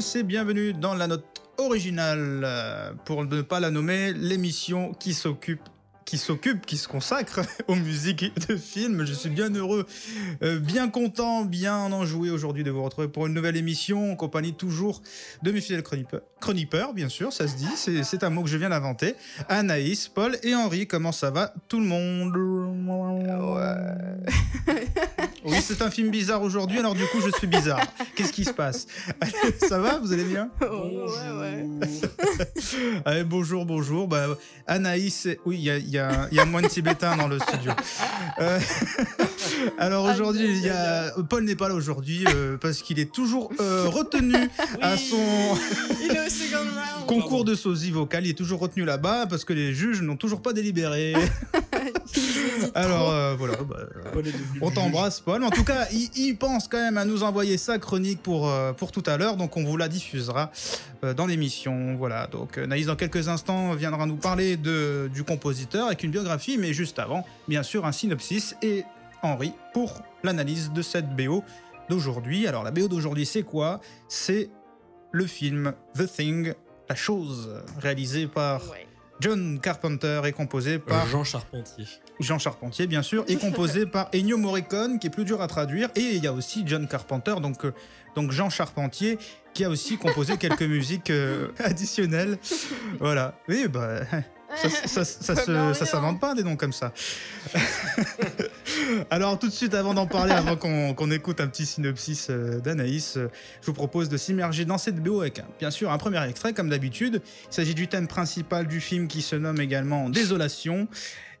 et bienvenue dans la note originale, euh, pour ne pas la nommer, l'émission qui s'occupe qui s'occupe, qui se consacre aux musiques de films. Je suis bien heureux, euh, bien content, bien enjoué aujourd'hui de vous retrouver pour une nouvelle émission en compagnie toujours de mes fidèles chroniqueurs, bien sûr, ça se dit, c'est- un mot que je viens d'inventer. Anaïs, Paul et Henri, comment ça va tout le monde? Oui, c'est un film bizarre aujourd'hui, alors du coup je suis bizarre. Qu'est-ce qui se passe? Ça va Vous allez bien? Oh, ouais, ouais. Allez, bonjour, bonjour. Bah, Anaïs, oui, il y a, il y a moins de Tibétains dans le studio. Euh, alors aujourd'hui, il y a Paul n'est pas là aujourd'hui euh, parce qu'il est toujours euh, retenu à son Il est au second round. concours de sosie vocale. Il est toujours retenu là-bas parce que les juges n'ont toujours pas délibéré. Alors euh, voilà. bah, Paul est devenu on t'embrasse, Paul. En tout cas, il, il pense quand même à nous envoyer sa chronique pour, euh, pour tout à l'heure, donc on vous la diffusera dans l'émission. Voilà. Donc Naïs, dans quelques instants, viendra nous parler de, du compositeur avec une biographie, mais juste avant, bien sûr, un synopsis et Henri pour l'analyse de cette BO d'aujourd'hui. Alors la BO d'aujourd'hui, c'est quoi? C'est le film The Thing, la chose, réalisé par Ouais. John Carpenter et composé par Jean Charpentier. Jean Charpentier, bien sûr, et composé par Ennio Morricone, qui est plus dur à traduire. Et il y a aussi John Carpenter, donc, euh, donc Jean Charpentier, qui a aussi composé quelques musiques euh, additionnelles. Voilà. Oui, bah. Ça, ça, ça, s'invente pas des noms comme ça. Alors tout de suite, avant d'en parler, avant qu'on écoute un petit synopsis euh, d'Anaïs, euh, je vous propose de s'immerger dans cette BO avec, bien sûr, un premier extrait, comme d'habitude. Il s'agit du thème principal du film qui se nomme également Désolation.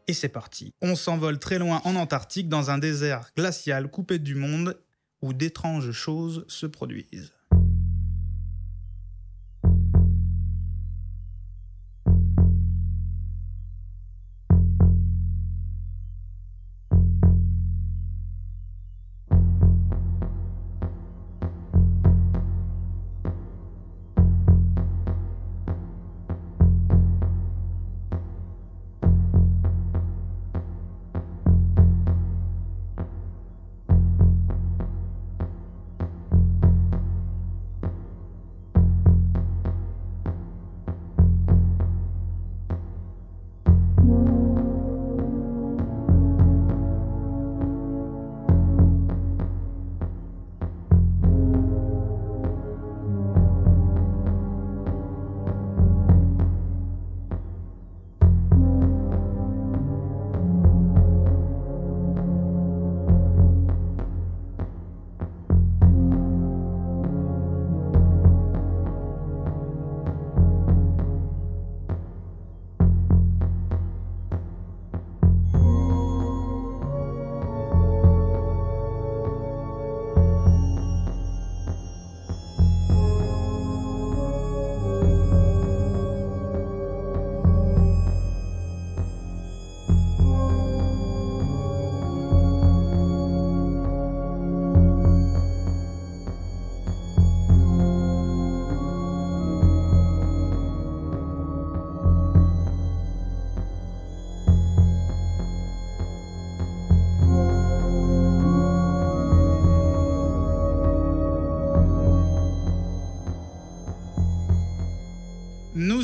Et c'est parti. On s'envole très loin en Antarctique, dans un désert glacial coupé du monde, où d'étranges choses se produisent.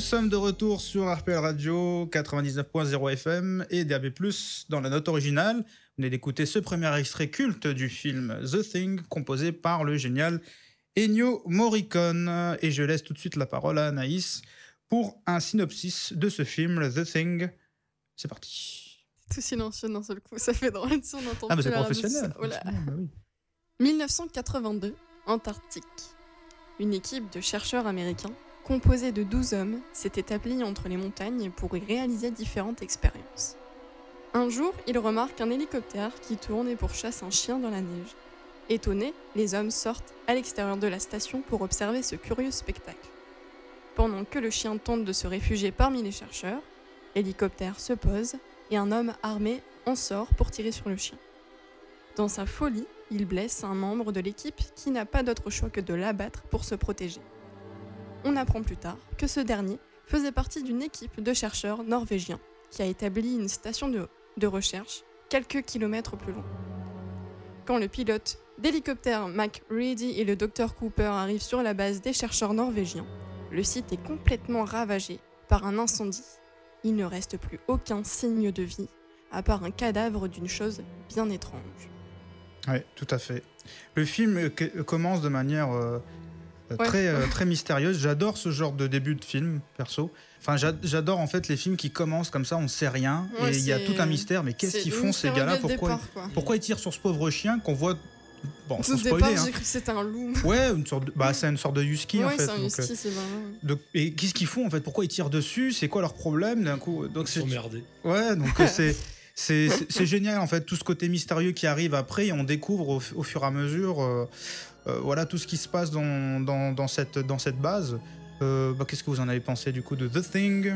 Sommes de retour sur RPL Radio 99.0 FM et DAB+, dans la note originale. Vous venez d'écouter ce premier extrait culte du film The Thing, composé par le génial Ennio Morricone. Et je laisse tout de suite la parole à Anaïs pour un synopsis de ce film, The Thing. C'est parti. Tout silencieux d'un seul coup, ça fait drôle si on entend Ah, mais c'est professionnel. Voilà. professionnel, bah oui. 1982, Antarctique. Une équipe de chercheurs américains, composée de 12 hommes, s'est établie entre les montagnes pour y réaliser différentes expériences. Un jour, ils remarquent un hélicoptère qui tourne et pourchasse un chien dans la neige. Étonnés, les hommes sortent à l'extérieur de la station pour observer ce curieux spectacle. Pendant que le chien tente de se réfugier parmi les chercheurs, l'hélicoptère se pose et un homme armé en sort pour tirer sur le chien. Dans sa folie, il blesse un membre de l'équipe qui n'a pas d'autre choix que de l'abattre pour se protéger. On apprend plus tard que ce dernier faisait partie d'une équipe de chercheurs norvégiens qui a établi une station de, recherche quelques kilomètres plus loin. Quand le pilote D'hélicoptère, Mac Ready et le Dr Cooper arrivent sur la base des chercheurs norvégiens. Le site est complètement ravagé par un incendie. Il ne reste plus aucun signe de vie, à part un cadavre d'une chose bien étrange. Oui, tout à fait. Le film euh, que- commence de manière euh, euh, très, euh, très mystérieuse. J'adore ce genre de début de film, perso. Enfin, j'a- j'adore en fait les films qui commencent comme ça, on ne sait rien, Ouais, et il y a tout un mystère. Mais qu'est-ce qu'ils font ces gars-là? pourquoi, départ, pourquoi ils tirent sur ce pauvre chien qu'on voit Bon, sans Au départ, spoiler. hein. j'ai cru que c'était un loup. Ouais, une sorte de... bah, c'est une sorte de husky en fait. c'est un donc, husky, c'est vraiment. euh, donc- et qu'est-ce qu'ils font en fait? Pourquoi ils tirent dessus? C'est quoi leur problème? D'un coup Donc Ils c'est sont merdés. ouais, donc c'est c'est génial en fait tout ce côté mystérieux qui arrive après et on découvre au, au fur et à mesure euh, voilà tout ce qui se passe dans, dans, dans cette dans cette base. Euh, bah, qu'est-ce que vous en avez pensé du coup de The Thing?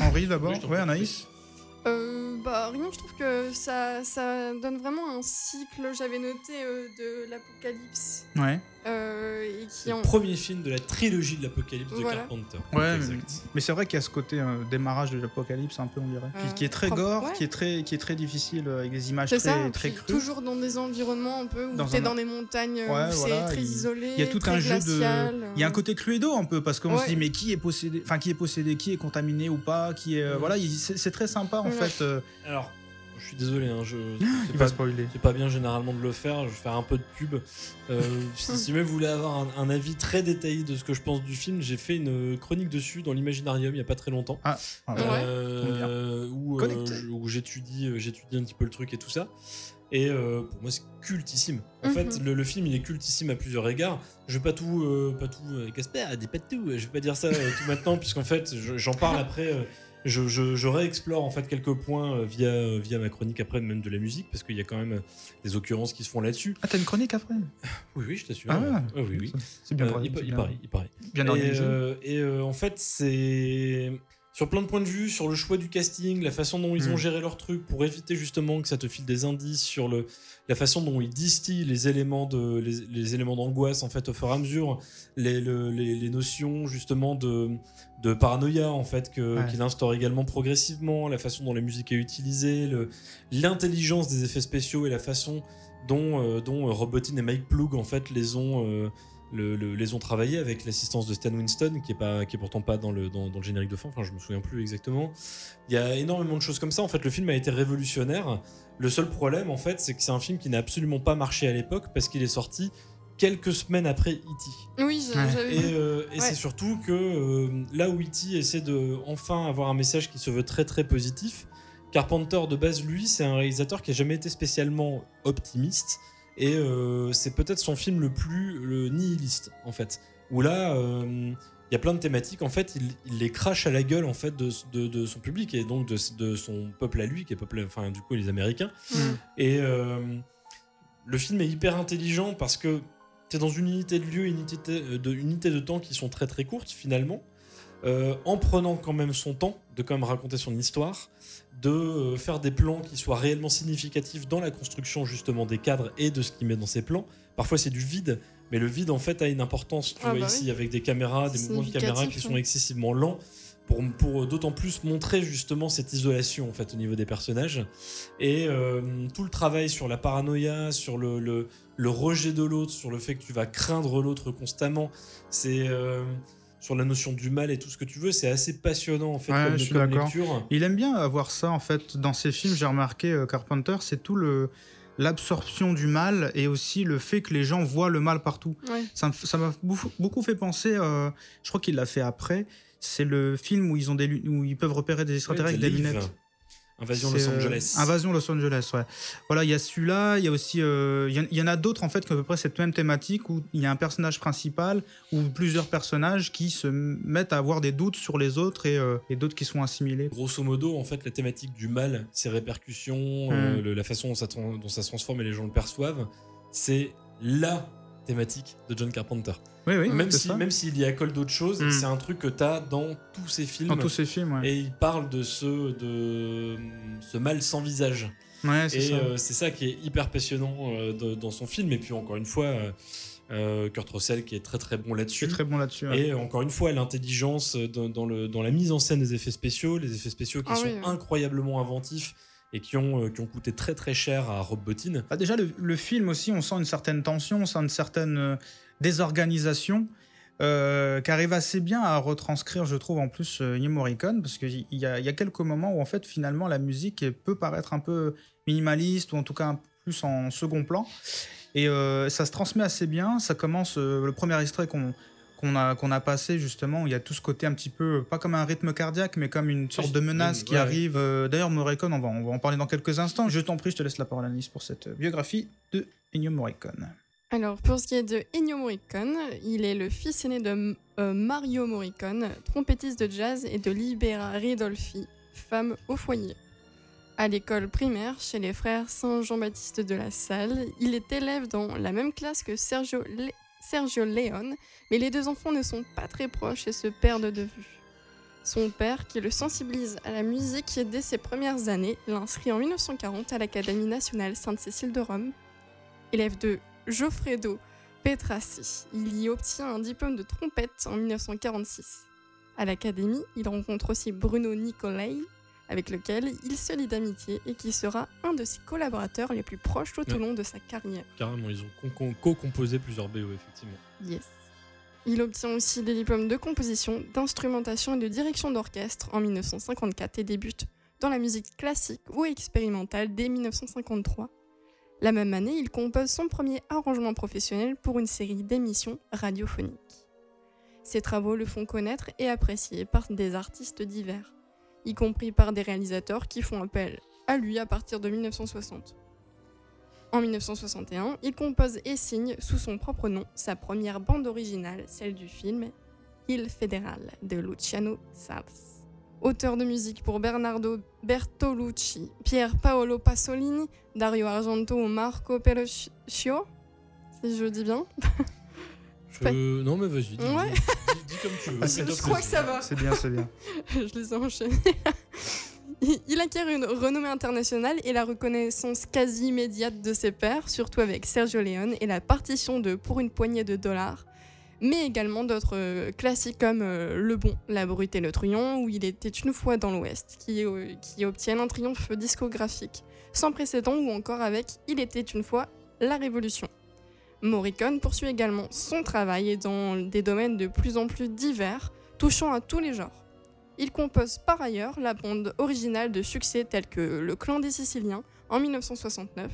Henri d'abord? Oui, Ouais. Anaïs? Euh, bah rien, je trouve que ça, ça donne vraiment un cycle, j'avais noté, euh, de l'apocalypse. Ouais. Euh, et C'est qui le en... premier film de la trilogie de l'Apocalypse de. Carpenter. Ouais, Exact. Mais c'est vrai qu'il y a ce côté euh, démarrage de l'apocalypse un peu on dirait, qui, Euh, qui est très propre- gore, ouais. qui est très qui est très difficile avec des images très ça, très crues. toujours dans des environnements un peu où Dans t'es un- dans des montagnes, Ouais, voilà, c'est très il- isolé, Il y a tout un jeu de. Il y a un côté Cluedo un peu parce qu'on se dit mais qui est possédé, enfin qui est possédé, qui est contaminé ou pas, qui est Mhm. voilà, il- c'est c'est très sympa en Ouais. fait. euh, Alors, je suis désolé, hein, je, il c'est va pas, spoiler. c'est pas bien généralement de le faire, je vais faire un peu de pub. Euh, si vous voulez avoir un, un avis très détaillé de ce que je pense du film, j'ai fait une chronique dessus dans l'Imaginarium il y a pas très longtemps. Ah, Ouais. Euh, où, euh, où j'étudie euh, j'étudie un petit peu le truc et tout ça. Et euh, pour moi, c'est cultissime. En Mhm. fait, le, le film, il est cultissime à plusieurs égards. Je vais pas tout, euh, pas tout, euh, Casper, dis pas tout. Je vais pas dire ça euh, tout maintenant, puisqu'en fait, je- j'en parle après. Je, je, je réexplore en fait quelques points euh, via, euh, via ma chronique après, même de la musique, parce qu'il y a quand même euh, des occurrences qui se font là-dessus. Ah, t'as une chronique après? Oui, oui, je t'assure. Ah. Ouais, oui, oui. C'est bien, Euh, parlé, il, bien, paraît, il paraît. bien Et, organisé. euh, et, euh, en fait, c'est sur plein de points de vue, sur le choix du casting, la façon dont ils ont Mm. géré leur truc pour éviter justement que ça te file des indices sur le, la façon dont ils distillent les éléments de les, les éléments d'angoisse en fait au fur et à mesure, les, le- les, les notions justement de, de paranoïa en fait que Ouais. qu'il instaure également progressivement, la façon dont la musique est utilisée, le- l'intelligence des effets spéciaux et la façon dont euh, dont euh, Robotin et Mike Ploug en fait les ont euh, le- le- les ont travaillé avec l'assistance de Stan Winston, qui est, pas, qui est pourtant pas dans le, dans, dans le générique de fin, enfin je me souviens plus exactement. Il y a énormément de choses comme ça. En fait, le film a été révolutionnaire. Le seul problème, en fait, c'est que c'est un film qui n'a absolument pas marché à l'époque parce qu'il est sorti quelques semaines après E.T. Oui, j'avais Et, vu. euh, et Ouais. c'est surtout que euh, là où E.T. essaie de enfin avoir un message qui se veut très très positif, Carpenter de base, lui, c'est un réalisateur qui a jamais été spécialement optimiste. Et euh, c'est peut-être son film le plus le nihiliste, en fait. Où là, euh, il y a plein de thématiques, en fait, il, il les crache à la gueule, en fait, de, de- de son public et donc de, de son peuple à lui, qui est peuple, enfin, du coup, les Américains. Mm. Et euh, le film est hyper intelligent parce que tu es dans une unité de lieu, une unité de, unité de temps qui sont très très courtes finalement, euh, en prenant quand même son temps de quand même raconter son histoire, de euh, faire des plans qui soient réellement significatifs dans la construction justement des cadres et de ce qu'il met dans ses plans. Parfois c'est du vide, mais le vide en fait a une importance. Tu Ah vois bah ici oui. avec des caméras, des mouvements de caméra qui sont excessivement lents pour, pour d'autant plus montrer justement cette isolation en fait au niveau des personnages et euh, tout le travail sur la paranoïa, sur le, le, le rejet de l'autre, sur le fait que tu vas craindre l'autre constamment, c'est euh, sur la notion du mal et tout ce que tu veux, c'est assez passionnant en fait Ouais, comme, je suis comme lecture. Il aime bien avoir ça en fait dans ses films. J'ai remarqué euh, Carpenter, c'est tout le l'absorption du mal et aussi le fait que les gens voient le mal partout. Ouais. Ça m'a beaucoup, fait penser. euh, je crois qu'il l'a fait après. C'est le film où ils ont des où ils peuvent repérer des extraterrestres Ouais, avec des lunettes. Invasion Los euh, Angeles. Invasion Los Angeles, ouais. Voilà, il y a celui-là, il y a aussi. euh, Il y en- il y, en a d'autres, en fait, qui ont à peu près cette même thématique où il y a un personnage principal ou plusieurs personnages qui se mettent à avoir des doutes sur les autres et, euh, et d'autres qui sont assimilés. Grosso modo, en fait, la thématique du mal, ses répercussions, Mm. le- la façon dont ça, dont ça se transforme et les gens le perçoivent, c'est la thématique de John Carpenter. Oui, oui, même si, ça. même s'il y accole d'autres choses, Mm. c'est un truc que tu as dans tous ses films. Dans tous ces films, ouais. Et il parle de ce, de ce mal sans visage. Ouais, c'est Et ça. euh, c'est ça qui est hyper passionnant euh, de- dans son film. Et puis encore une fois, euh, Kurt Russell qui est très très bon là-dessus. très bon là-dessus. ouais. Et encore une fois, l'intelligence dans, dans le, dans la mise en scène des effets spéciaux, les effets spéciaux qui Ah sont oui. incroyablement inventifs et qui ont, euh, qui ont coûté très très cher à Rob Bottin. Bah, déjà, le, film aussi, on sent une certaine tension, on sent une certaine euh, désorganisation euh, qui arrive assez bien à retranscrire, je trouve, en plus Ennio Morricone, parce qu'il y y a quelques moments où, en fait, finalement, la musique peut paraître un peu minimaliste, ou en tout cas un peu plus en second plan. Et ça se transmet assez bien. Ça commence, le premier extrait qu'on qu'on a, qu'on a passé, justement, il y a tout ce côté un petit peu, pas comme un rythme cardiaque, mais comme une sorte de menace qui ouais. arrive. Euh, D'ailleurs, Morricone, on va, on va en parler dans quelques instants. Je t'en prie, je te laisse la parole, Alice, pour cette biographie de Ennio Morricone. Alors, pour ce qui est de Ennio Morricone, il est le fils aîné de euh, Mario Morricone, trompettiste de jazz, et de Libera Ridolfi, femme au foyer. À l'école primaire, chez les frères Saint-Jean-Baptiste de la Salle, il est élève dans la même classe que Sergio, Le- Sergio Leone, mais les deux enfants ne sont pas très proches et se perdent de vue. Son père, qui le sensibilise à la musique dès ses premières années, l'inscrit en 1940 à l'Académie nationale Sainte-Cécile de Rome. Élève de Goffredo Petrassi, il y obtient un diplôme de trompette en 1946. À l'Académie, il rencontre aussi Bruno Nicolai, avec lequel il se lie d'amitié et qui sera un de ses collaborateurs les plus proches tout au long de sa carrière. Carrément, ils ont co-composé plusieurs BO, effectivement. Yes. Il obtient aussi des diplômes de composition, d'instrumentation et de direction d'orchestre en 1954 et débute dans la musique classique ou expérimentale dès 1953. La même année, il compose son premier arrangement professionnel pour une série d'émissions radiophoniques. Ses travaux le font connaître et apprécier par des artistes divers, y compris par des réalisateurs qui font appel à lui à partir de 1960. En 1961, il compose et signe sous son propre nom sa première bande originale, celle du film Il Federal de Luciano Sals. Auteur de musique pour Bernardo Bertolucci, Pier Paolo Pasolini, Dario Argento ou Marco Pelluccio, si je dis bien. Je... Non, mais vas-y, dis, Ouais. dis- dis- dis comme tu veux. Ah, fais-toi je crois que ça va. C'est bien, c'est bien. je les ai enchaînés. Il- Il acquiert une renommée internationale et la reconnaissance quasi immédiate de ses pairs, surtout avec Sergio Leone et la partition de Pour une poignée de dollars, mais également d'autres euh, classiques comme euh, Le Bon, La Brute et le Truand, où il était une fois dans l'Ouest, qui, euh, qui obtiennent un triomphe discographique sans précédent, ou encore avec Il était une fois La Révolution. Morricone poursuit également son travail dans des domaines de plus en plus divers, touchant à tous les genres. Il compose par ailleurs la bande originale de succès tels que Le Clan des Siciliens en 1969,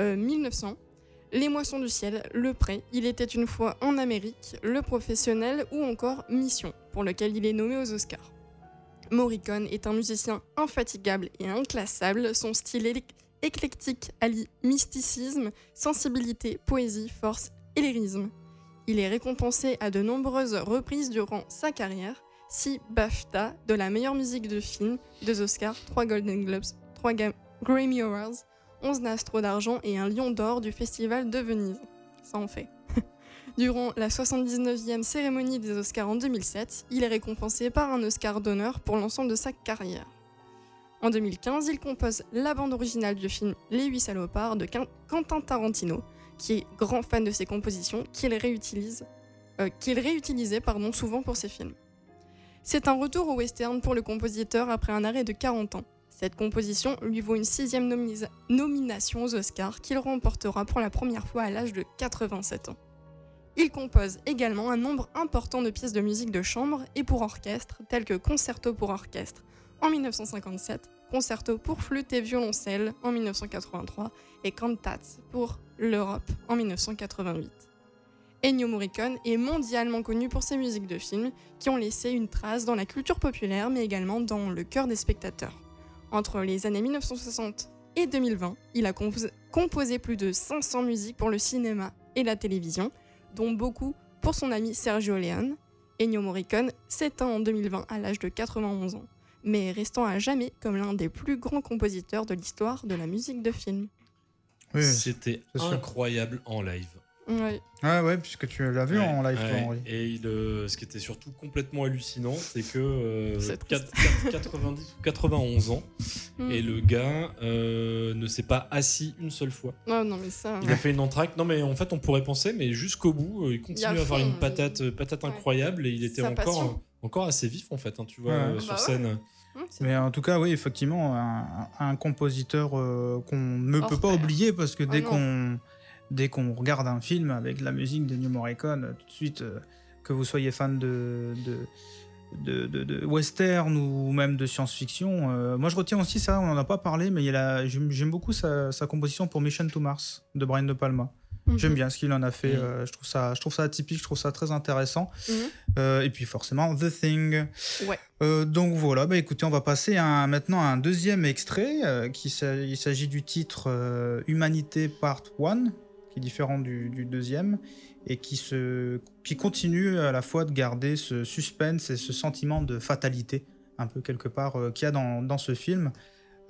euh, 1900, Les Moissons du Ciel, Le Pré, Il était une fois en Amérique, Le Professionnel ou encore Mission, pour lequel il est nommé aux Oscars. Morricone est un musicien infatigable et inclassable, son style éclectique allie mysticisme, sensibilité, poésie, force et lyrisme. Il est récompensé à de nombreuses reprises durant sa carrière, 6 BAFTA de la meilleure musique de film, 2 Oscars, 3 Golden Globes, 3 Ga- Grammy Awards, 11 Nastro d'argent et un Lion d'or du Festival de Venise. Ça en fait. Durant la 79e cérémonie des Oscars en 2007, il est récompensé par un Oscar d'honneur pour l'ensemble de sa carrière. En 2015, il compose la bande originale du film Les Huit Salopards de Quentin Tarantino, qui est grand fan de ses compositions, qu'il réutilise, euh, qu'il réutilisait souvent pour ses films. C'est un retour au western pour le compositeur après un arrêt de 40 ans. Cette composition lui vaut une sixième nomination aux Oscars qu'il remportera pour la première fois à l'âge de 87 ans. Il compose également un nombre important de pièces de musique de chambre et pour orchestre, telles que Concerto pour orchestre en 1957, Concerto pour flûte et violoncelle en 1983 et Cantats pour l'Europe en 1988. Ennio Morricone est mondialement connu pour ses musiques de films qui ont laissé une trace dans la culture populaire mais également dans le cœur des spectateurs. Entre les années 1960 et 2020, il a compos- composé plus de 500 musiques pour le cinéma et la télévision, dont beaucoup pour son ami Sergio Leone. Ennio Morricone s'éteint en 2020 à l'âge de 91 ans, mais restant à jamais comme l'un des plus grands compositeurs de l'histoire de la musique de film. Oui, oui. C'était sûr. incroyable en live. Ouais. Ah ouais, puisque tu l'as vu Ouais, en live, toi. Henri. Et il, euh, ce qui était surtout complètement hallucinant, c'est que euh, C'est triste. 4- 4- 90 ou 91 ans, Mm. et le gars euh, ne s'est pas assis une seule fois. Oh non, mais ça. Il a fait une entracte. Non, mais en fait, on pourrait penser, mais jusqu'au bout, euh, il continue a à avoir fond, une patate, patate Ouais. incroyable, et il était Sa encore, passion. Encore assez vif, en fait, hein, tu vois, Ouais. euh, Bah sur ouais. scène. C'est Mais en tout cas, oui, effectivement, un, un compositeur euh, qu'on ne peut pas oublier parce que Ah dès qu'on dès qu'on regarde un film avec la musique de New Morricone, euh, tout de suite, euh, que vous soyez fan de, de, de, de- de western ou même de science-fiction, euh, moi je retiens aussi ça, on n'en a pas parlé, mais il y a la- j'aime j'aime beaucoup sa, sa composition pour Mission to Mars de Brian De Palma. Mhm. J'aime bien ce qu'il en a fait, Mhm. euh, je, trouve ça, je trouve ça atypique, je trouve ça très intéressant. Mhm. Euh, et puis forcément, The Thing. Ouais. Euh, donc voilà, bah écoutez, on va passer à maintenant à un deuxième extrait. qui il s'agit du titre Humanité Part 1, qui est différent du, du deuxième, et qui, se, qui continue à la fois de garder ce suspense et ce sentiment de fatalité, un peu quelque part, qu'il y a dans, dans ce film.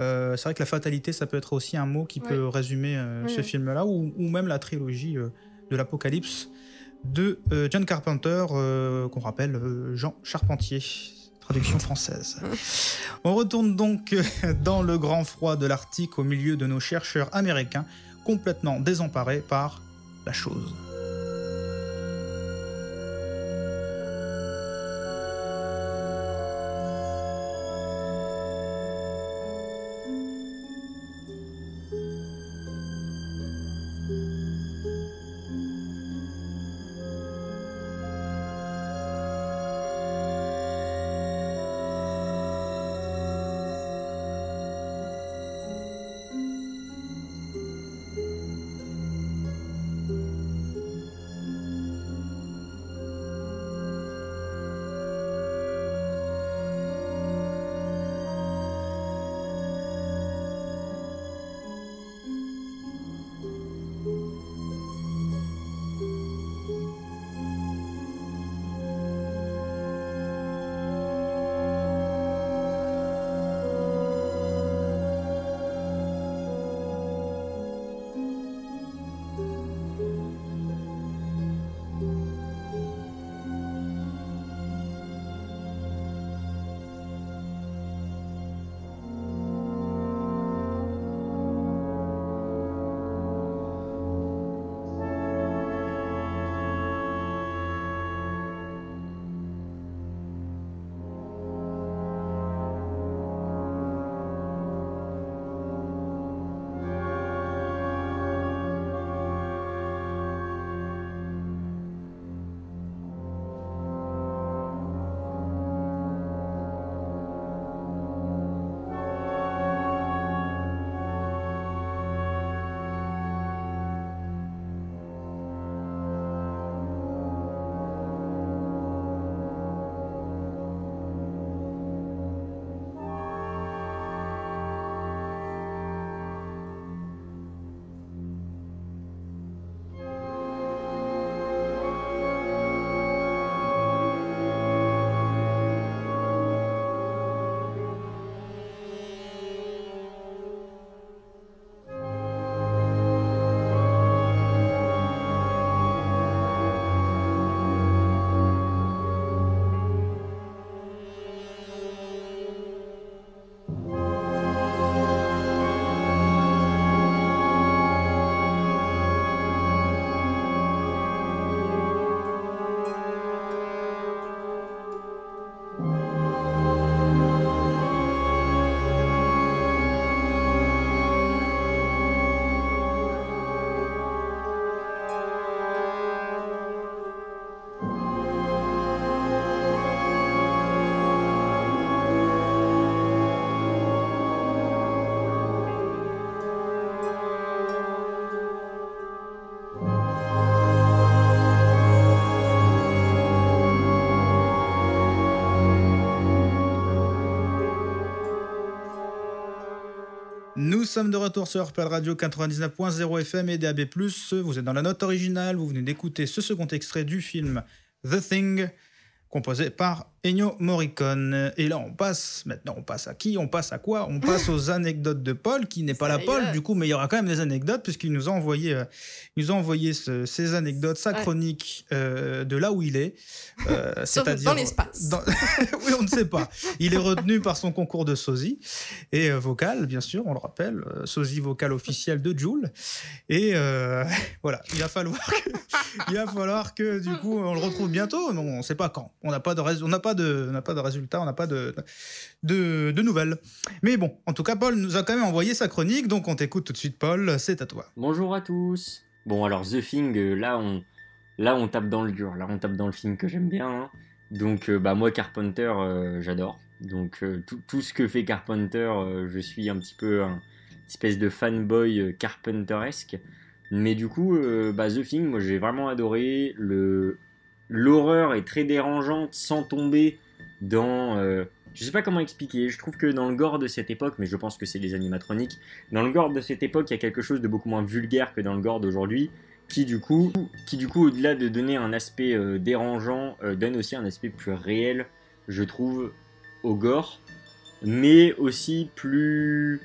Euh, c'est vrai que la fatalité, ça peut être aussi un mot qui Ouais. peut résumer euh, ce film-là, ou, ou même la trilogie euh, de l'Apocalypse de John Carpenter, qu'on rappelle Jean Charpentier, traduction française. On retourne donc dans le grand froid de l'Arctique au milieu de nos chercheurs américains, complètement désemparés par la chose. Nous sommes de retour sur RPL Radio 99.0 FM et DAB+. Vous êtes dans la note originale, vous venez d'écouter ce second extrait du film The Thing, composé par Ennio Morricone. Et là, on passe, maintenant, on passe à qui On passe à quoi? On passe aux anecdotes de Paul, qui n'est pas là Paul, du coup, mais il y aura quand même des anecdotes, puisqu'il nous a envoyé, euh, il nous a envoyé ce- ces anecdotes, sa chronique euh, de là où il est. euh, c'est-à-dire- dans l'espace. dans- oui, on ne sait pas. Il est retenu par son concours de sosie et euh, vocal, bien sûr, on le rappelle, sosie vocal officiel de Joule. Et voilà, il va falloir que, il va falloir que du coup on le retrouve bientôt, mais on ne sait pas quand. On n'a pas de, on n'a de, on n'a pas de résultats, on n'a pas de, de, nouvelles. Mais bon, en tout cas, Paul nous a quand même envoyé sa chronique, donc on t'écoute tout de suite, Paul. C'est à toi. Bonjour à tous. Bon alors The Thing, euh, là on, là on tape dans le dur, là on tape dans le film que j'aime bien. hein. Donc euh, bah moi Carpenter euh, j'adore. Donc tout, tout ce que fait Carpenter, je suis un petit peu un espèce de fanboy Carpenteresque. Mais du coup, bah, The Thing, moi j'ai vraiment adoré. Le l'horreur est très dérangeante sans tomber dans. euh, je sais pas comment expliquer. Je trouve que dans le gore de cette époque, mais je pense que c'est les animatroniques. Dans le gore de cette époque, il y a quelque chose de beaucoup moins vulgaire que dans le gore d'aujourd'hui, qui du coup, qui du coup, au-delà de donner un aspect euh, dérangeant, euh, donne aussi un aspect plus réel, je trouve, au gore, mais aussi plus,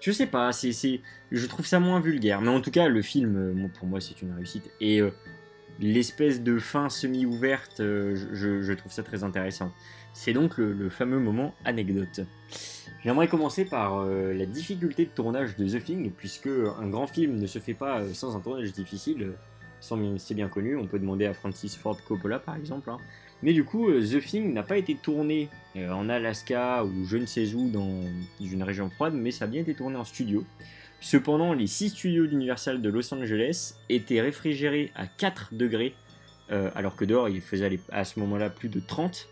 je sais pas, c'est, je trouve ça moins vulgaire. Mais en tout cas, le film, euh, pour moi, c'est une réussite. Et l'espèce de fin semi-ouverte, euh, je- trouve ça très intéressant. C'est donc le, fameux moment anecdote. J'aimerais commencer par euh, la difficulté de tournage de The Thing, puisque un grand film ne se fait pas euh, sans un tournage difficile. C'est bien connu, on peut demander à Francis Ford Coppola par exemple. hein. Mais du coup, The Thing n'a pas été tourné en Alaska ou je ne sais où dans une région froide, mais ça a bien été tourné en studio. Cependant, les 6 studios d'Universal de Los Angeles étaient réfrigérés à 4 degrés, euh, alors que dehors il faisait à ce moment-là plus de 30.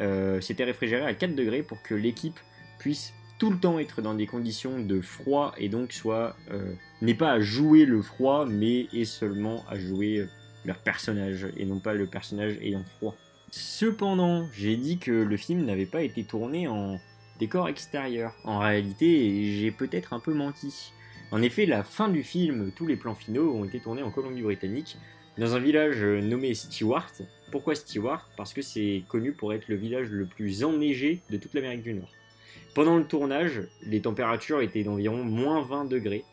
Euh, C'était réfrigéré à 4 degrés pour que l'équipe puisse tout le temps être dans des conditions de froid et donc soit euh, n'est pas à jouer le froid mais est seulement à jouer leur personnage et non pas le personnage ayant froid. Cependant, j'ai dit que le film n'avait pas été tourné en décor extérieur. En réalité, j'ai peut-être un peu menti. En effet, la fin du film, tous les plans finaux ont été tournés en Colombie-Britannique, dans un village nommé Stewart. Pourquoi Stewart? Parce que c'est connu pour être le village le plus enneigé de toute l'Amérique du Nord. Pendant le tournage, les températures étaient d'environ moins 20 degrés,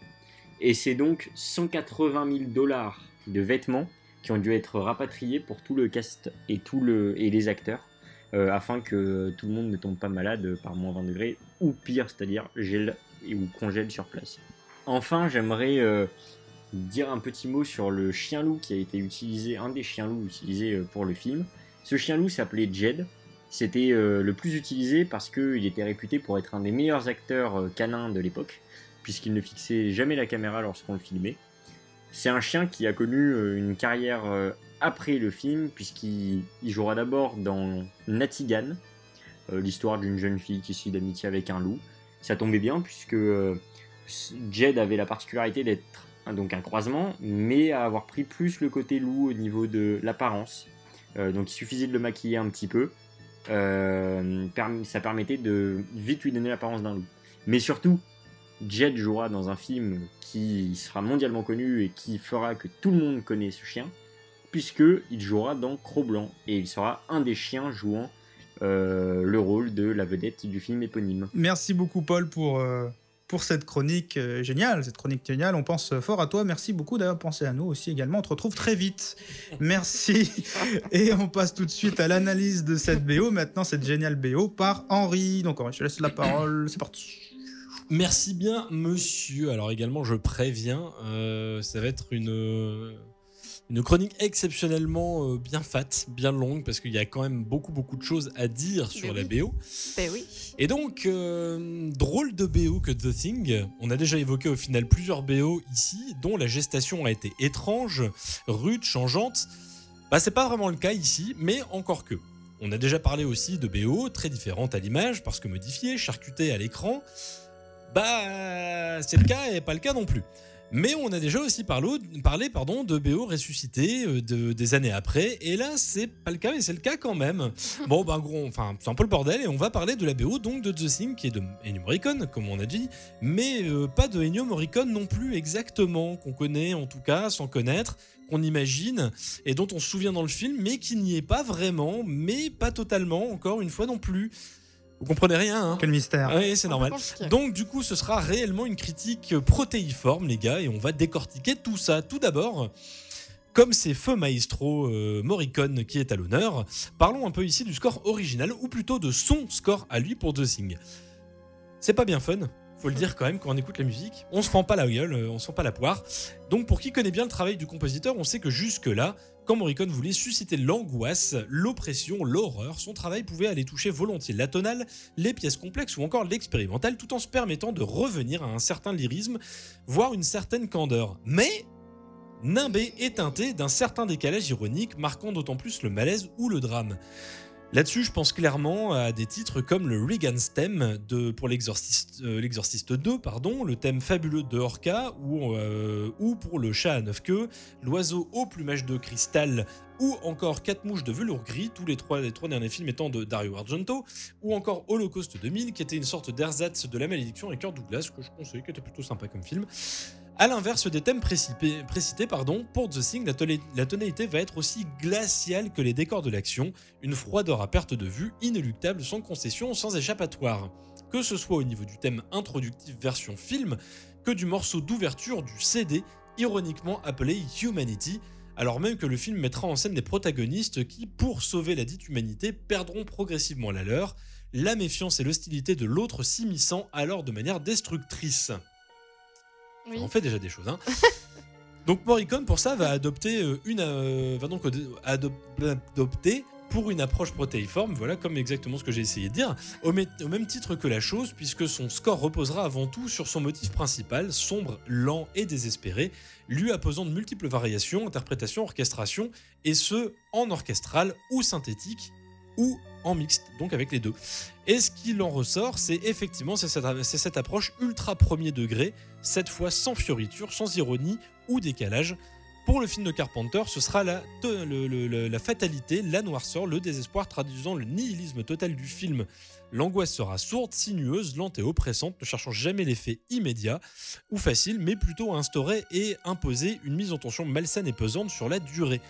et c'est donc 180 000 dollars de vêtements qui ont dû être rapatriés pour tout le cast et, tout les acteurs, euh, afin que tout le monde ne tombe pas malade par moins 20 degrés, ou pire, c'est-à-dire gèle ou congèle sur place. Enfin, j'aimerais euh, dire un petit mot sur le chien loup qui a été utilisé, un des chiens loups utilisés euh, pour le film. Ce chien loup s'appelait Jed. C'était euh, le plus utilisé parce qu'il était réputé pour être un des meilleurs acteurs canins de l'époque, puisqu'il ne fixait jamais la caméra lorsqu'on le filmait. C'est un chien qui a connu une carrière après le film, puisqu'il il jouera d'abord dans Natigan, l'histoire d'une jeune fille qui lie d'amitié avec un loup. Ça tombait bien, puisque Jed avait la particularité d'être donc un croisement, mais à avoir pris plus le côté loup au niveau de l'apparence. Euh, donc il suffisait de le maquiller un petit peu. Euh, ça permettait de vite lui donner l'apparence d'un loup. Mais surtout, Jed jouera dans un film qui sera mondialement connu et qui fera que tout le monde connaît ce chien, puisque il jouera dans Cro-Blanc et il sera un des chiens jouant euh, le rôle de la vedette du film éponyme. Merci beaucoup, Paul, pour, pour cette chronique euh, géniale. Cette chronique géniale, on pense fort à toi. Merci beaucoup d'avoir pensé à nous aussi également. On te retrouve très vite. Merci. Et on passe tout de suite à l'analyse de cette BO. Maintenant, cette géniale BO par Henri. Donc, Henri, je te laisse la parole. C'est parti. Merci bien, monsieur. Alors également, je préviens, euh, ça va être une, une chronique exceptionnellement euh, bien fat, bien longue, parce qu'il y a quand même beaucoup, beaucoup de choses à dire sur Mais la oui. BO. Ben oui. Et donc, euh, drôle de BO que The Thing. On a déjà évoqué au final plusieurs BO ici, dont la gestation a été étrange, rude, changeante. Bah, c'est pas vraiment le cas ici, mais encore que. On a déjà parlé aussi de BO très différentes à l'image, parce que modifiées, charcutées à l'écran. Bah, c'est le cas et pas le cas non plus. Mais on a déjà aussi parlé, parlé pardon, de BO ressuscité euh, de, des années après, et là c'est pas le cas, mais c'est le cas quand même. Bon, ben gros, enfin, c'est un peu le bordel, et on va parler de la BO donc de The Thing, qui est de Ennio Morricone, comme on a dit, mais euh, pas de Ennio Morricone non plus exactement, qu'on connaît en tout cas, sans connaître, qu'on imagine, et dont on se souvient dans le film, mais qui n'y est pas vraiment, mais pas totalement, encore une fois non plus. Vous comprenez rien, hein Quel mystère. Oui, c'est normal. Donc du coup, ce sera réellement une critique protéiforme, les gars, et on va décortiquer tout ça. Tout d'abord, comme c'est feu maestro euh, Morricone qui est à l'honneur, parlons un peu ici du score original, ou plutôt de son score à lui pour The Thing. C'est pas bien fun, faut le dire quand même, quand on écoute la musique, on se prend pas la gueule, euh, on se prend pas la poire. Donc pour qui connaît bien le travail du compositeur, on sait que jusque-là, quand Morricone voulait susciter l'angoisse, l'oppression, l'horreur, son travail pouvait aller toucher volontiers la tonale, les pièces complexes ou encore l'expérimental, tout en se permettant de revenir à un certain lyrisme, voire une certaine candeur. Mais Nimbé est teinté d'un certain décalage ironique, marquant d'autant plus le malaise ou le drame. Là-dessus, je pense clairement à des titres comme le Regan's Theme de, pour l'Exorciste euh, l'Exorciste 2, pardon, le thème fabuleux de Orca, ou, euh, ou pour le chat à neuf queues, l'oiseau au plumage de cristal, ou encore Quatre mouches de velours gris, tous les trois, les trois derniers films étant de Dario Argento, ou encore Holocaust 2000, qui était une sorte d'ersatz de la malédiction avec Kirk Douglas, que je conseille, qui était plutôt sympa comme film. À l'inverse des thèmes précités, pour The Thing, la, la tonalité va être aussi glaciale que les décors de l'action, une froideur à perte de vue, inéluctable, sans concession, sans échappatoire. Que ce soit au niveau du thème introductif version film, que du morceau d'ouverture du CD, ironiquement appelé Humanity, alors même que le film mettra en scène des protagonistes qui, pour sauver la dite humanité, perdront progressivement la leur, la méfiance et l'hostilité de l'autre s'immisçant alors de manière destructrice. Oui. On fait déjà des choses. Hein. donc Morricone pour ça va adopter euh, une euh, va donc adop- adopter pour une approche protéiforme, voilà comme exactement ce que j'ai essayé de dire, au, même titre que la chose, puisque son score reposera avant tout sur son motif principal, sombre, lent et désespéré, lui apposant de multiples variations, interprétations, orchestrations, et ce, en orchestral ou synthétique, ou en mixte, donc avec les deux. Et ce qu'il en ressort, c'est effectivement c'est cette, c'est cette approche ultra premier degré, cette fois sans fioriture, sans ironie ou décalage. Pour le film de Carpenter, ce sera la, fatalité, la noirceur, le désespoir traduisant le nihilisme total du film. L'angoisse sera sourde, sinueuse, lente et oppressante, ne cherchant jamais l'effet immédiat ou facile, mais plutôt à instaurer et imposer une mise en tension malsaine et pesante sur la durée.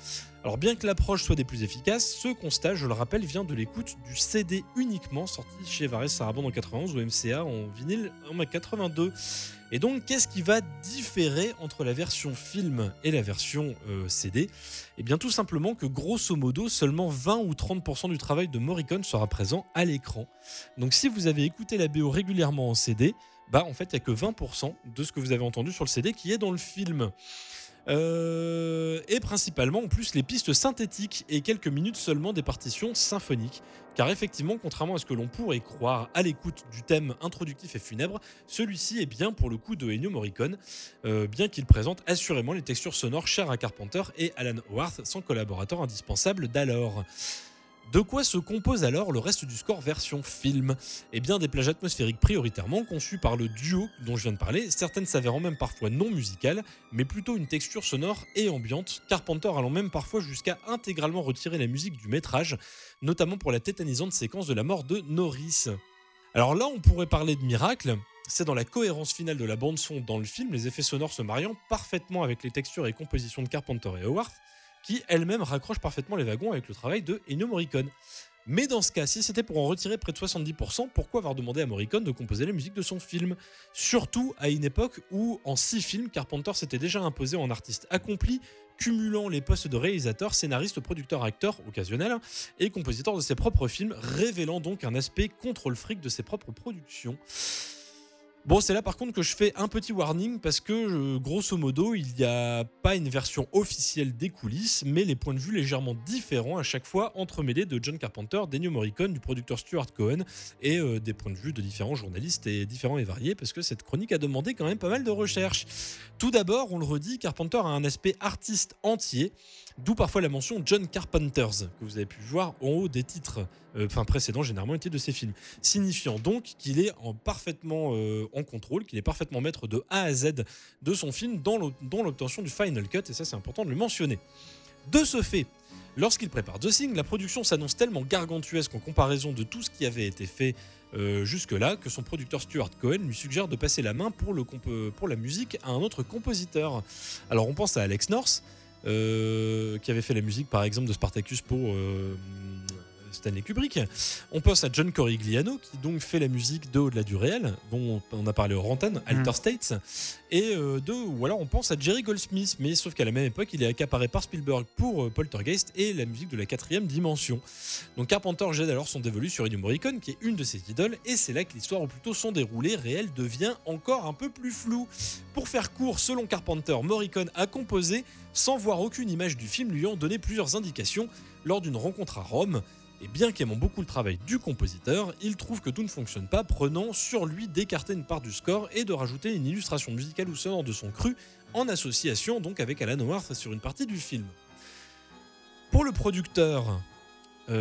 Alors bien que l'approche soit des plus efficaces, ce constat, je le rappelle, vient de l'écoute du CD uniquement sorti chez Vares Sarabande en 91 ou MCA en vinyle en 82. Et donc qu'est-ce qui va différer entre la version film et la version euh, CD Eh bien tout simplement que grosso modo seulement 20 ou 30% du travail de Morricone sera présent à l'écran. Donc si vous avez écouté la BO régulièrement en CD, bah en fait il n'y a que 20% de ce que vous avez entendu sur le CD qui est dans le film. Euh, et principalement en plus les pistes synthétiques et quelques minutes seulement des partitions symphoniques. Car effectivement, contrairement à ce que l'on pourrait croire à l'écoute du thème introductif et funèbre, celui-ci est bien pour le coup de Ennio Morricone, euh, bien qu'il présente assurément les textures sonores chères à Carpenter et Alan Howarth, son collaborateur indispensable d'alors. De quoi se compose alors le reste du score version film? Eh bien des plages atmosphériques prioritairement conçues par le duo dont je viens de parler, certaines s'avérant même parfois non musicales, mais plutôt une texture sonore et ambiante, Carpenter allant même parfois jusqu'à intégralement retirer la musique du métrage, notamment pour la tétanisante séquence de la mort de Norris. Alors là on pourrait parler de miracle, c'est dans la cohérence finale de la bande son dans le film, les effets sonores se mariant parfaitement avec les textures et compositions de Carpenter et Howard, qui elle-même raccroche parfaitement les wagons avec le travail de Ennio Morricone. Mais dans ce cas, si c'était pour en retirer près de 70%, pourquoi avoir demandé à Morricone de composer la musique de son film? Surtout à une époque où, en six films, Carpenter s'était déjà imposé en artiste accompli, cumulant les postes de réalisateur, scénariste, producteur, acteur occasionnel hein, et compositeur de ses propres films, révélant donc un aspect contrôle fric de ses propres productions. Bon, c'est là par contre que je fais un petit warning parce que euh, grosso modo, il n'y a pas une version officielle des coulisses, mais les points de vue légèrement différents à chaque fois entremêlés de John Carpenter, d'Ennio Morricone, du producteur Stuart Cohen et euh, des points de vue de différents journalistes et différents et variés parce que cette chronique a demandé quand même pas mal de recherches. Tout d'abord, on le redit, Carpenter a un aspect artiste entier, d'où parfois la mention John Carpenters que vous avez pu voir en haut des titres, euh, enfin précédents généralement étaient de ses films signifiant donc qu'il est en parfaitement euh, en contrôle, qu'il est parfaitement maître de A à Z de son film dans l'o- dans l'obtention du final cut, et ça c'est important de le mentionner. De ce fait, lorsqu'il prépare The Thing, la production s'annonce tellement gargantuesque en comparaison de tout ce qui avait été fait euh, jusque-là que son producteur Stuart Cohen lui suggère de passer la main pour, pour la musique à un autre compositeur. Alors on pense à Alex North, qui avait fait la musique par exemple de Spartacus pour euh, Stanley Kubrick. On pense à John Corigliano, qui donc fait la musique de Au-delà du réel, dont on a parlé au Rantan, Alter States. Et euh, de, ou alors on pense à Jerry Goldsmith, mais sauf qu'à la même époque, il est accaparé par Spielberg pour euh, Poltergeist et la musique de la quatrième dimension. Donc Carpenter jette alors son dévolu sur Ennio Morricone, qui est une de ses idoles, et c'est là que l'histoire, ou plutôt son déroulé réel, devient encore un peu plus flou. Pour faire court, selon Carpenter, Morricone a composé sans voir aucune image du film lui ayant donné plusieurs indications lors d'une rencontre à Rome. Et bien qu'aimant beaucoup le travail du compositeur, il trouve que tout ne fonctionne pas, prenant sur lui d'écarter une part du score et de rajouter une illustration musicale ou sonore de son cru, en association donc avec Alan Howard sur une partie du film. Pour le producteur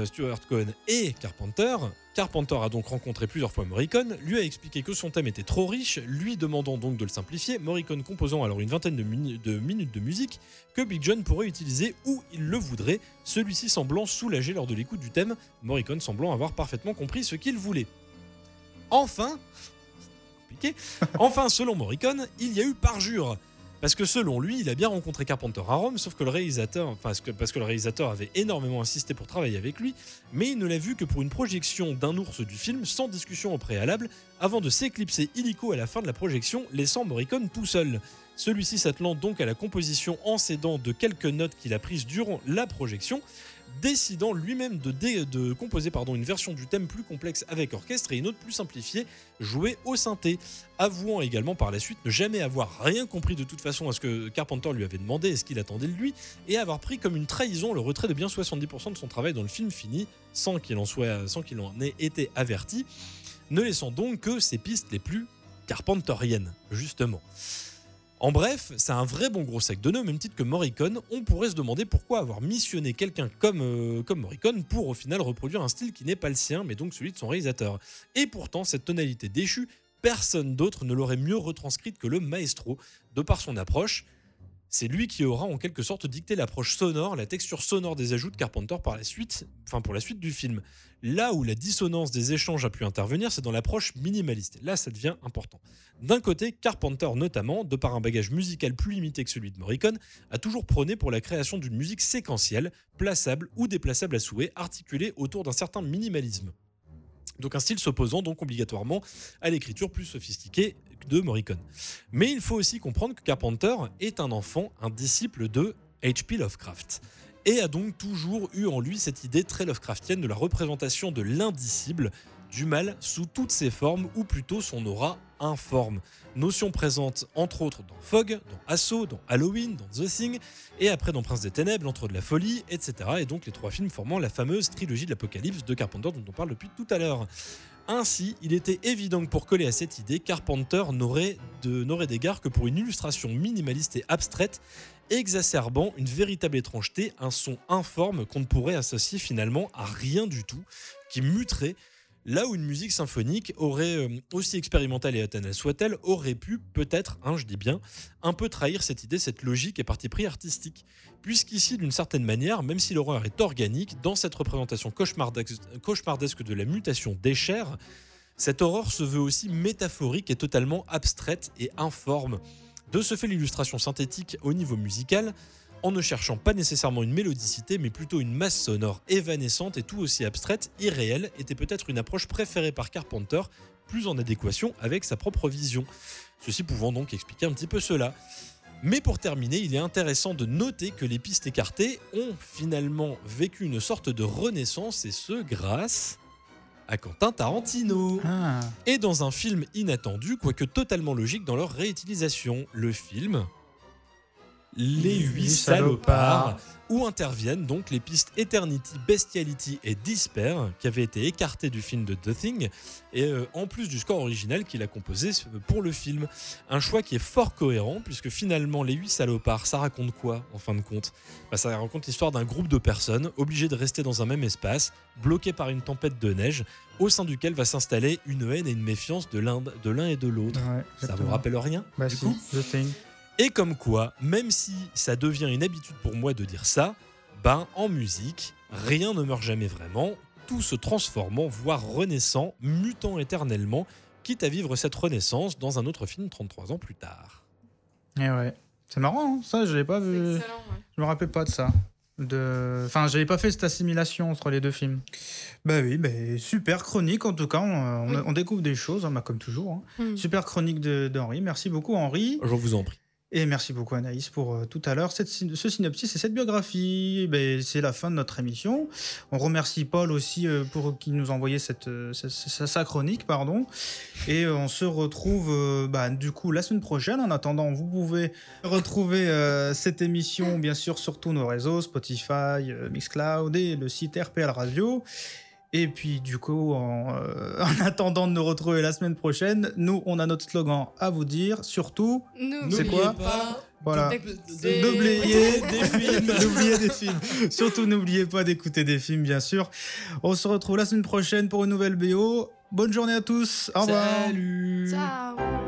Stuart Cohen et Carpenter, Carpenter a donc rencontré plusieurs fois Morricone, lui a expliqué que son thème était trop riche, lui demandant donc de le simplifier, Morricone composant alors une vingtaine de, minutes de musique que Big John pourrait utiliser où il le voudrait, celui-ci semblant soulagé lors de l'écoute du thème, Morricone semblant avoir parfaitement compris ce qu'il voulait. Enfin, enfin selon Morricone, il y a eu parjure. Parce que selon lui, il a bien rencontré Carpenter à Rome, sauf que le réalisateur, le réalisateur avait énormément insisté pour travailler avec lui, mais il ne l'a vu que pour une projection d'un ours du film sans discussion au préalable, avant de s'éclipser illico à la fin de la projection, laissant Morricone tout seul. Celui-ci s'attelant donc à la composition en s'aidant de quelques notes qu'il a prises durant la projection, décidant lui-même de, composer une version du thème plus complexe avec orchestre et une autre plus simplifiée, jouée au synthé, avouant également par la suite ne jamais avoir rien compris de toute façon à ce que Carpenter lui avait demandé et ce qu'il attendait de lui, et avoir pris comme une trahison le retrait de bien 70% de son travail dans le film fini, sans qu'il en, soit, sans qu'il en ait été averti, ne laissant donc que ses pistes les plus carpenteriennes, justement. En bref, c'est un vrai bon gros sac de nœuds, au même titre que Morricone. On pourrait se demander pourquoi avoir missionné quelqu'un euh, comme Morricone pour au final reproduire un style qui n'est pas le sien, mais donc celui de son réalisateur. Et pourtant, cette tonalité déchue, personne d'autre ne l'aurait mieux retranscrite que le maestro, de par son approche. C'est lui qui aura en quelque sorte dicté l'approche sonore, la texture sonore des ajouts de Carpenter par la suite, enfin pour la suite du film. Là où la dissonance des échanges a pu intervenir, c'est dans l'approche minimaliste. Là, ça devient important. D'un côté, Carpenter notamment, de par un bagage musical plus limité que celui de Morricone, a toujours prôné pour la création d'une musique séquentielle, plaçable ou déplaçable à souhait, articulée autour d'un certain minimalisme. Donc un style s'opposant donc obligatoirement à l'écriture plus sophistiquée de Morricone. Mais il faut aussi comprendre que Carpenter est un enfant, un disciple de H.P. Lovecraft et a donc toujours eu en lui cette idée très Lovecraftienne de la représentation de l'indicible, du mal sous toutes ses formes, ou plutôt son aura informe. Notion présente entre autres dans Fog, dans Assaut, dans Halloween, dans The Thing, et après dans Prince des Ténèbres, L'Entre de la Folie, etc. Et donc les trois films formant la fameuse trilogie de l'Apocalypse de Carpenter dont on parle depuis tout à l'heure. Ainsi, il était évident que pour coller à cette idée, Carpenter n'aurait d'égard que pour une illustration minimaliste et abstraite, exacerbant une véritable étrangeté, un son informe qu'on ne pourrait associer finalement à rien du tout, qui muterait là où une musique symphonique aurait, euh, aussi expérimentale et éternelle soit-elle, aurait pu peut-être, hein, je dis bien, un peu trahir cette idée, cette logique et parti pris artistique. Puisqu'ici, d'une certaine manière, même si l'horreur est organique, dans cette représentation cauchemardesque de la mutation des chairs, cette horreur se veut aussi métaphorique et totalement abstraite et informe. De ce fait, l'illustration synthétique au niveau musical, en ne cherchant pas nécessairement une mélodicité, mais plutôt une masse sonore évanescente et tout aussi abstraite, irréelle, était peut-être une approche préférée par Carpenter, plus en adéquation avec sa propre vision. Ceci pouvant donc expliquer un petit peu cela. Mais pour terminer, il est intéressant de noter que les pistes écartées ont finalement vécu une sorte de renaissance, et ce grâce à Quentin Tarantino Ah. et dans un film inattendu, quoique totalement logique dans leur réutilisation. Le film Les Huit Salopards, où interviennent donc les pistes Eternity, Bestiality et Despair, qui avaient été écartées du film de The Thing, et euh, en plus du score original qu'il a composé pour le film. Un choix qui est fort cohérent, puisque finalement, Les Huit Salopards, ça raconte quoi en fin de compte? Bah, Ça raconte l'histoire d'un groupe de personnes obligées de rester dans un même espace, bloquées par une tempête de neige, au sein duquel va s'installer une haine et une méfiance de l'un de l'un et de l'autre. Ouais, Ça vous rappelle rien Bah du si, coup? The Thing. Et comme quoi, même si ça devient une habitude pour moi de dire ça, ben en musique, rien ne meurt jamais vraiment, tout se transformant, voire renaissant, mutant éternellement, quitte à vivre cette renaissance dans un autre film 33 ans plus tard. Eh ouais. C'est marrant, hein, ça, je l'ai pas vu. excellent, ouais. Je me rappelle pas de ça. De... Enfin, j'avais pas fait cette assimilation entre les deux films. Bah oui, bah, super chronique en tout cas. On, on- Oui. on découvre des choses, hein, bah, comme toujours. hein. Hmm. Super chronique de- d'Henri. Merci beaucoup, Henri. Je vous en prie. Et merci beaucoup Anaïs pour euh, tout à l'heure ce synopsis et cette biographie. Eh ben, c'est la fin de notre émission. On remercie Paul aussi euh, pour qui nous a envoyé cette, euh, sa, chronique, pardon. Et on se retrouve bah, du coup la semaine prochaine. En attendant, vous pouvez retrouver cette émission bien sûr sur tous nos réseaux Spotify, Mixcloud et le site RPL Radio. Et puis du coup, en, euh, en attendant de nous retrouver la semaine prochaine, nous on a notre slogan à vous dire. Surtout, N'oubliez C'est quoi pas voilà. N'oubliez des films, n'oubliez des films. Surtout n'oubliez pas d'écouter des films, bien sûr. On se retrouve la semaine prochaine pour une nouvelle BO. Bonne journée à tous. Au revoir. Salut Ciao